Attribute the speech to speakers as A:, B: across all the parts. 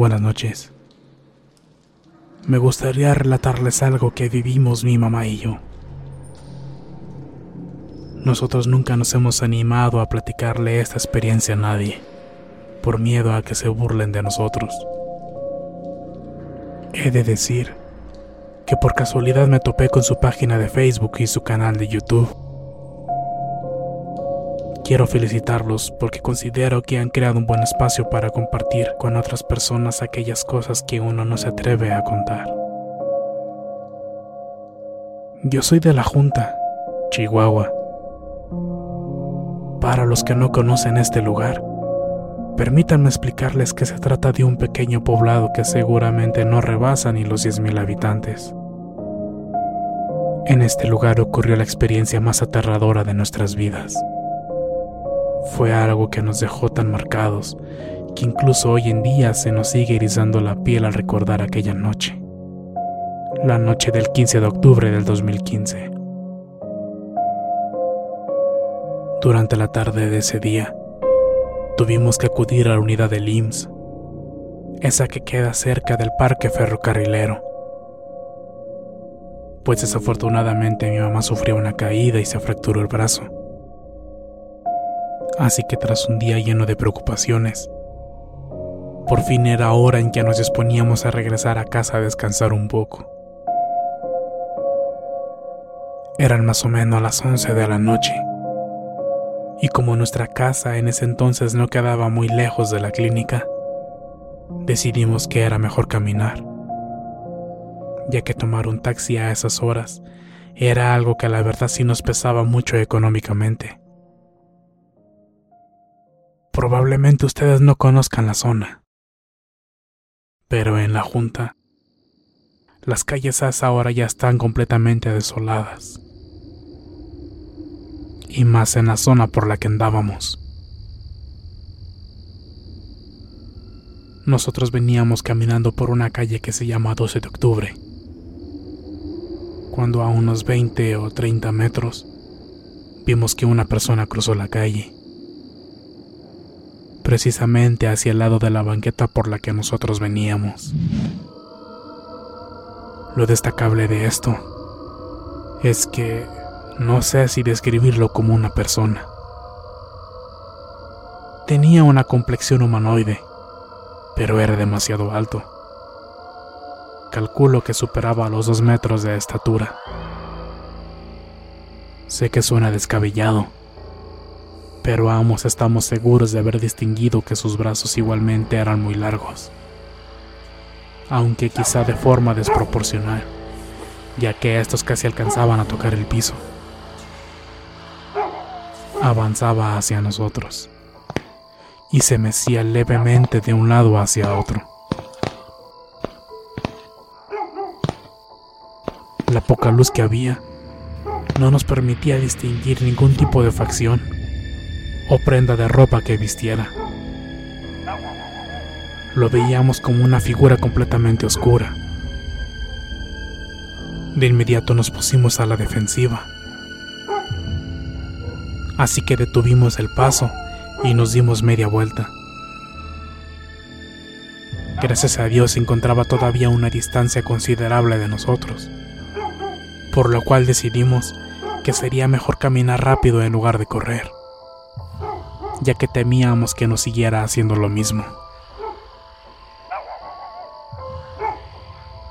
A: Buenas noches. Me gustaría relatarles algo que vivimos mi mamá y yo. Nosotros nunca nos hemos animado a platicarle esta experiencia a nadie, por miedo a que se burlen de nosotros. He de decir que por casualidad me topé con su página de Facebook y su canal de YouTube. Quiero felicitarlos porque considero que han creado un buen espacio para compartir con otras personas aquellas cosas que uno no se atreve a contar. Yo soy de la Junta, Chihuahua. Para los que no conocen este lugar, permítanme explicarles que se trata de un pequeño poblado que seguramente no rebasa ni los 10.000 habitantes. En este lugar ocurrió la experiencia más aterradora de nuestras vidas. Fue algo que nos dejó tan marcados que incluso hoy en día se nos sigue erizando la piel al recordar aquella noche. La noche del 15 de octubre del 2015. Durante la tarde de ese día, tuvimos que acudir a la unidad del IMSS, esa que queda cerca del parque ferrocarrilero. Pues desafortunadamente mi mamá sufrió una caída y se fracturó el brazo. Así que tras un día lleno de preocupaciones, por fin era hora en que nos disponíamos a regresar a casa a descansar un poco. Eran más o menos las 11 de la noche, y como nuestra casa en ese entonces no quedaba muy lejos de la clínica, decidimos que era mejor caminar, ya que tomar un taxi a esas horas era algo que la verdad sí nos pesaba mucho económicamente. Probablemente ustedes no conozcan la zona, pero en la Junta, las calles a esa hora ya están completamente desoladas, y más en la zona por la que andábamos. Nosotros veníamos caminando por una calle que se llama 12 de octubre, cuando a unos 20 o 30 metros vimos que una persona cruzó la calle precisamente hacia el lado de la banqueta por la que nosotros veníamos. Lo destacable de esto es que no sé si describirlo como una persona. Tenía una complexión humanoide, pero era demasiado alto. Calculo que superaba los dos metros de estatura. Sé que suena descabellado pero ambos estamos seguros de haber distinguido que sus brazos igualmente eran muy largos, aunque quizá de forma desproporcional, ya que estos casi alcanzaban a tocar el piso. Avanzaba hacia nosotros y se mecía levemente de un lado hacia otro. La poca luz que había no nos permitía distinguir ningún tipo de facción o prenda de ropa que vistiera. Lo veíamos como una figura completamente oscura. De inmediato nos pusimos a la defensiva. Así que detuvimos el paso y nos dimos media vuelta. Gracias a Dios se encontraba todavía una distancia considerable de nosotros, por lo cual decidimos que sería mejor caminar rápido en lugar de correr, ya que temíamos que nos siguiera haciendo lo mismo.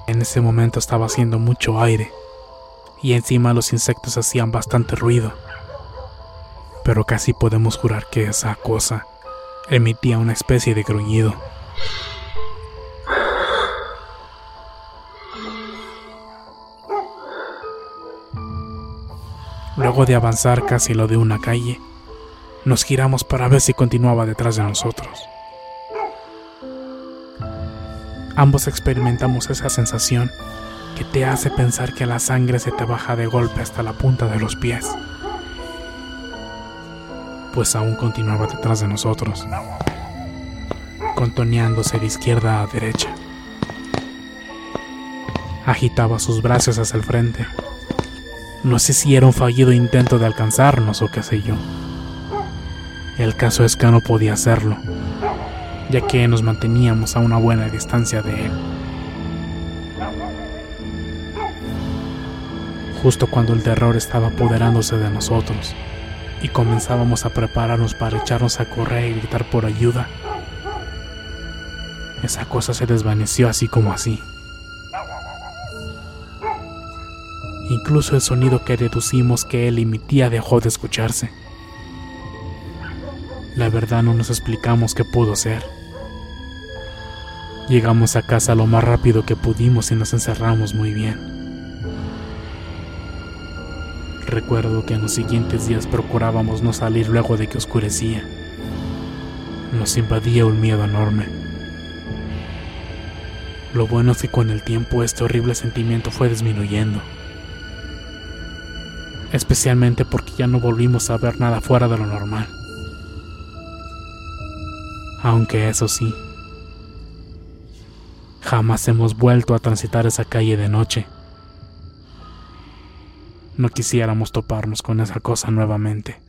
A: En ese momento estaba haciendo mucho aire y encima los insectos hacían bastante ruido, pero casi podemos jurar que esa cosa emitía una especie de gruñido. Luego de avanzar casi lo de una calle, nos giramos para ver si continuaba detrás de nosotros. Ambos experimentamos esa sensación que te hace pensar que la sangre se te baja de golpe hasta la punta de los pies. Pues aún continuaba detrás de nosotros, contoneándose de izquierda a derecha. Agitaba sus brazos hacia el frente no sé si era un fallido intento de alcanzarnos o qué sé yo. El caso es que no podía hacerlo, ya que nos manteníamos a una buena distancia de él. Justo cuando el terror estaba apoderándose de nosotros y comenzábamos a prepararnos para echarnos a correr y gritar por ayuda, esa cosa se desvaneció así como así. Incluso el sonido que deducimos que él emitía dejó de escucharse. La verdad no nos explicamos qué pudo ser. Llegamos a casa lo más rápido que pudimos y nos encerramos muy bien. Recuerdo que en los siguientes días procurábamos no salir luego de que oscurecía. Nos invadía un miedo enorme. Lo bueno es que con el tiempo este horrible sentimiento fue disminuyendo especialmente porque ya no volvimos a ver nada fuera de lo normal. Aunque eso sí, jamás hemos vuelto a transitar esa calle de noche. No quisiéramos toparnos con esa cosa nuevamente.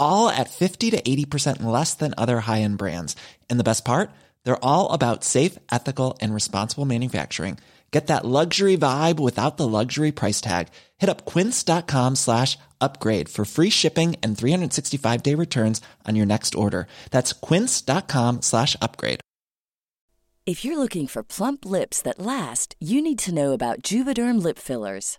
B: all at 50 to 80% less than other high-end brands. And the best part? They're all about safe, ethical, and responsible manufacturing. Get that luxury vibe without the luxury price tag. Hit up quince.com slash upgrade for free shipping and 365-day returns on your next order. That's quince.com slash upgrade.
C: If you're looking for plump lips that last, you need to know about Juvederm Lip Fillers.